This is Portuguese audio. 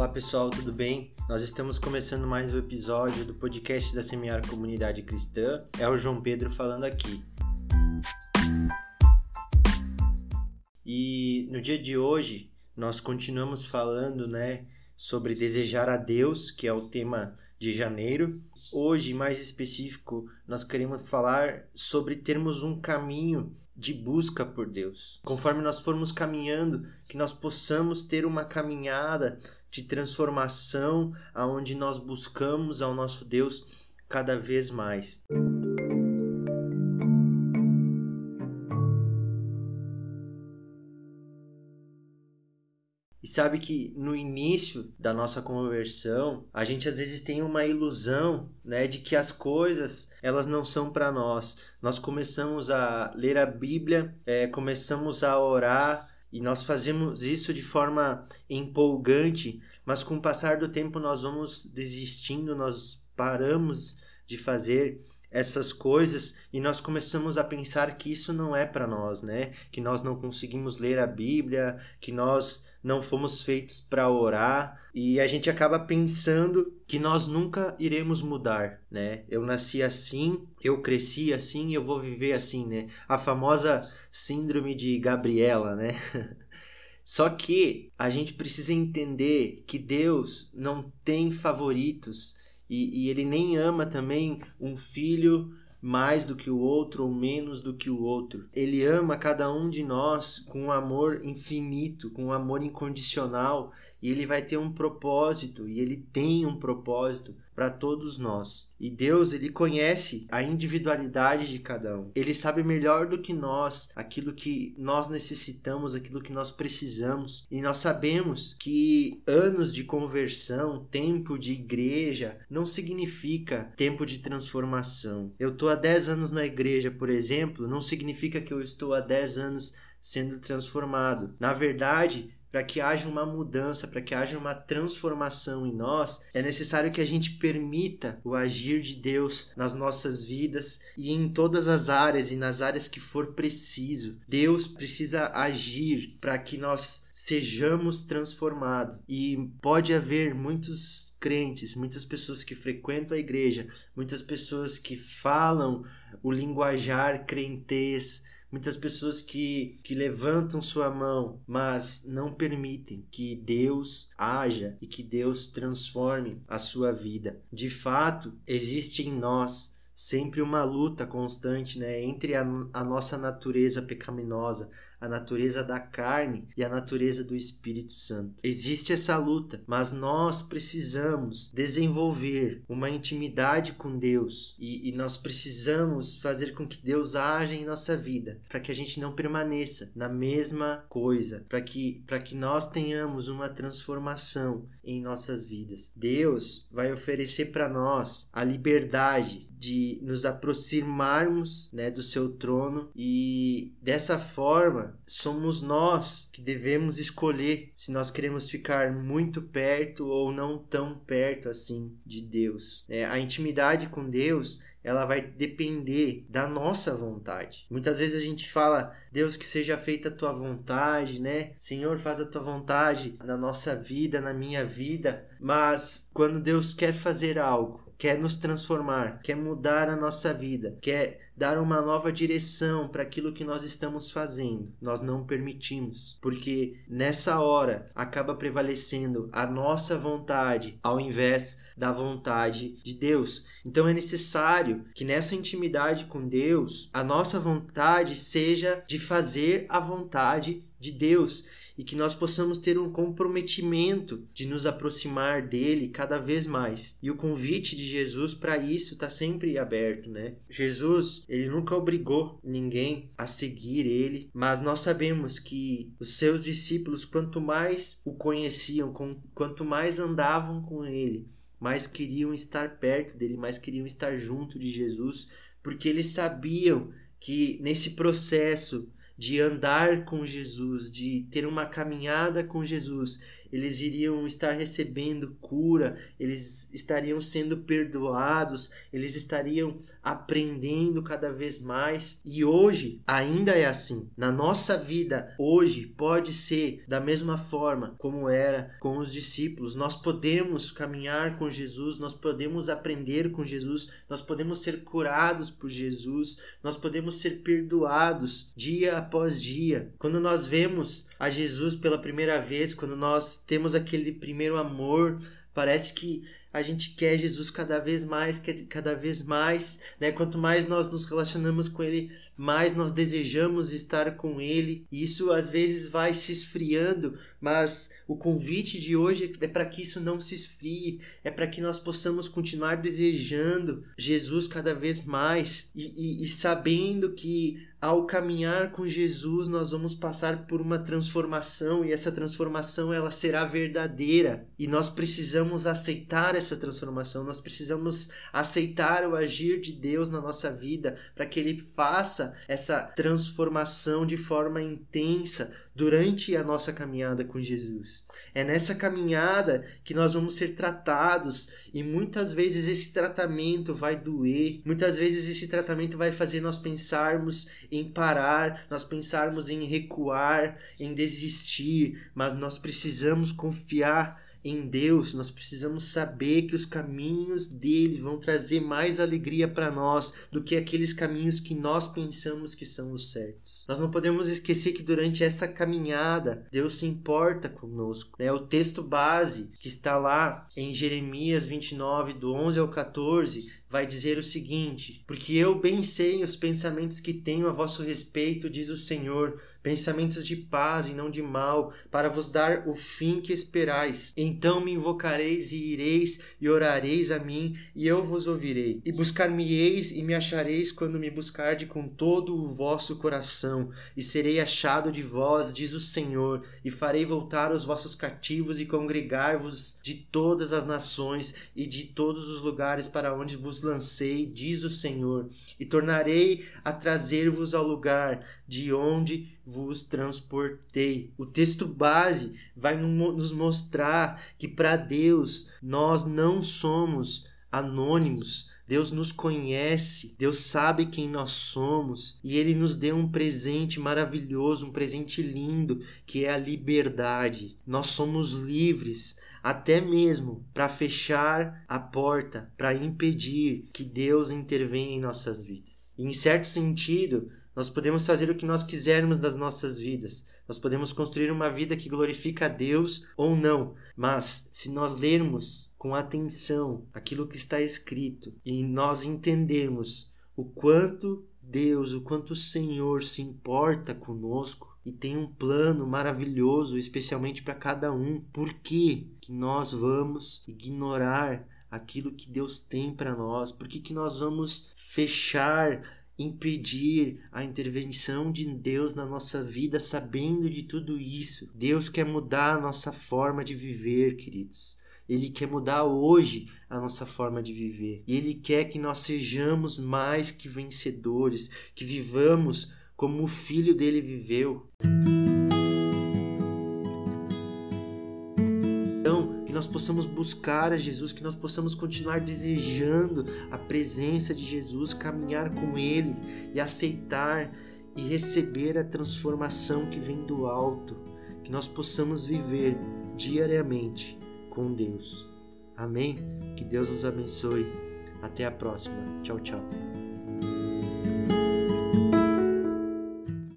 Olá pessoal, tudo bem? Nós estamos começando mais um episódio do podcast da Semear Comunidade Cristã. É o João Pedro falando aqui. E no dia de hoje nós continuamos falando, né, sobre desejar a Deus, que é o tema de janeiro. Hoje, mais específico, nós queremos falar sobre termos um caminho de busca por Deus. Conforme nós formos caminhando, que nós possamos ter uma caminhada de transformação aonde nós buscamos ao nosso Deus cada vez mais. E sabe que no início da nossa conversão, a gente às vezes tem uma ilusão, né, de que as coisas elas não são para nós. Nós começamos a ler a Bíblia, é, começamos a orar e nós fazemos isso de forma empolgante, mas com o passar do tempo nós vamos desistindo, nós paramos de fazer essas coisas e nós começamos a pensar que isso não é para nós, né? Que nós não conseguimos ler a Bíblia, que nós não fomos feitos para orar e a gente acaba pensando que nós nunca iremos mudar, né? Eu nasci assim, eu cresci assim, eu vou viver assim, né? A famosa síndrome de Gabriela, né? Só que a gente precisa entender que Deus não tem favoritos e, e ele nem ama também um filho mais do que o outro ou menos do que o outro. Ele ama cada um de nós com um amor infinito, com um amor incondicional, e ele vai ter um propósito, e ele tem um propósito para todos nós. E Deus, ele conhece a individualidade de cada um. Ele sabe melhor do que nós aquilo que nós necessitamos, aquilo que nós precisamos. E nós sabemos que anos de conversão, tempo de igreja, não significa tempo de transformação. Eu tô há 10 anos na igreja, por exemplo, não significa que eu estou há 10 anos sendo transformado. Na verdade, para que haja uma mudança, para que haja uma transformação em nós, é necessário que a gente permita o agir de Deus nas nossas vidas e em todas as áreas e nas áreas que for preciso. Deus precisa agir para que nós sejamos transformados. E pode haver muitos crentes, muitas pessoas que frequentam a igreja, muitas pessoas que falam o linguajar crentez, muitas pessoas que, que levantam sua mão, mas não permitem que Deus haja e que Deus transforme a sua vida. De fato, existe em nós sempre uma luta constante né, entre a, a nossa natureza pecaminosa, a natureza da carne e a natureza do Espírito Santo. Existe essa luta, mas nós precisamos desenvolver uma intimidade com Deus e, e nós precisamos fazer com que Deus haja em nossa vida, para que a gente não permaneça na mesma coisa, para que, que nós tenhamos uma transformação em nossas vidas. Deus vai oferecer para nós a liberdade de nos aproximarmos né, do seu trono e dessa forma somos nós que devemos escolher se nós queremos ficar muito perto ou não tão perto assim de Deus. É, a intimidade com Deus ela vai depender da nossa vontade. Muitas vezes a gente fala, Deus, que seja feita a tua vontade, né? Senhor, faz a tua vontade na nossa vida, na minha vida. Mas quando Deus quer fazer algo, quer nos transformar, quer mudar a nossa vida, quer dar uma nova direção para aquilo que nós estamos fazendo. Nós não permitimos, porque nessa hora acaba prevalecendo a nossa vontade ao invés da vontade de Deus. Então é necessário que nessa intimidade com Deus, a nossa vontade seja de fazer a vontade de Deus e que nós possamos ter um comprometimento de nos aproximar dele cada vez mais. E o convite de Jesus para isso está sempre aberto, né? Jesus, ele nunca obrigou ninguém a seguir ele, mas nós sabemos que os seus discípulos, quanto mais o conheciam, quanto mais andavam com ele, mais queriam estar perto dele, mais queriam estar junto de Jesus, porque eles sabiam que nesse processo de andar com Jesus, de ter uma caminhada com Jesus, eles iriam estar recebendo cura, eles estariam sendo perdoados, eles estariam aprendendo cada vez mais. E hoje ainda é assim. Na nossa vida, hoje pode ser da mesma forma como era com os discípulos. Nós podemos caminhar com Jesus, nós podemos aprender com Jesus, nós podemos ser curados por Jesus, nós podemos ser perdoados dia após dia. Quando nós vemos a Jesus pela primeira vez, quando nós temos aquele primeiro amor, parece que a gente quer Jesus cada vez mais, cada vez mais, né? Quanto mais nós nos relacionamos com Ele, mais nós desejamos estar com Ele. E isso às vezes vai se esfriando, mas o convite de hoje é para que isso não se esfrie, é para que nós possamos continuar desejando Jesus cada vez mais e, e, e sabendo que ao caminhar com Jesus nós vamos passar por uma transformação e essa transformação ela será verdadeira e nós precisamos aceitar essa transformação, nós precisamos aceitar o agir de Deus na nossa vida para que ele faça essa transformação de forma intensa durante a nossa caminhada com Jesus. É nessa caminhada que nós vamos ser tratados e muitas vezes esse tratamento vai doer, muitas vezes esse tratamento vai fazer nós pensarmos em parar, nós pensarmos em recuar, em desistir, mas nós precisamos confiar em Deus, nós precisamos saber que os caminhos dele vão trazer mais alegria para nós do que aqueles caminhos que nós pensamos que são os certos. Nós não podemos esquecer que durante essa caminhada, Deus se importa conosco. É o texto base que está lá em Jeremias 29, do 11 ao 14, vai dizer o seguinte: Porque eu bem sei os pensamentos que tenho a vosso respeito, diz o Senhor, pensamentos de paz e não de mal, para vos dar o fim que esperais. Então me invocareis e ireis e orareis a mim, e eu vos ouvirei. E buscar-me-eis e me achareis quando me buscarde com todo o vosso coração, e serei achado de vós, diz o Senhor, e farei voltar os vossos cativos e congregar-vos de todas as nações e de todos os lugares para onde lancei, diz o Senhor, e tornarei a trazer-vos ao lugar de onde vos transportei. O texto base vai nos mostrar que para Deus nós não somos anônimos. Deus nos conhece, Deus sabe quem nós somos e Ele nos deu um presente maravilhoso, um presente lindo, que é a liberdade. Nós somos livres até mesmo para fechar a porta, para impedir que Deus intervenha em nossas vidas. Em certo sentido, nós podemos fazer o que nós quisermos das nossas vidas. Nós podemos construir uma vida que glorifica a Deus ou não, mas se nós lermos com atenção aquilo que está escrito e nós entendermos o quanto Deus, o quanto o Senhor se importa conosco, e tem um plano maravilhoso, especialmente para cada um. Por que, que nós vamos ignorar aquilo que Deus tem para nós? Por que, que nós vamos fechar, impedir a intervenção de Deus na nossa vida, sabendo de tudo isso? Deus quer mudar a nossa forma de viver, queridos. Ele quer mudar hoje a nossa forma de viver. E Ele quer que nós sejamos mais que vencedores, que vivamos como o filho dele viveu. Então, que nós possamos buscar a Jesus, que nós possamos continuar desejando a presença de Jesus, caminhar com Ele e aceitar e receber a transformação que vem do alto, que nós possamos viver diariamente com Deus. Amém? Que Deus nos abençoe. Até a próxima. Tchau, tchau.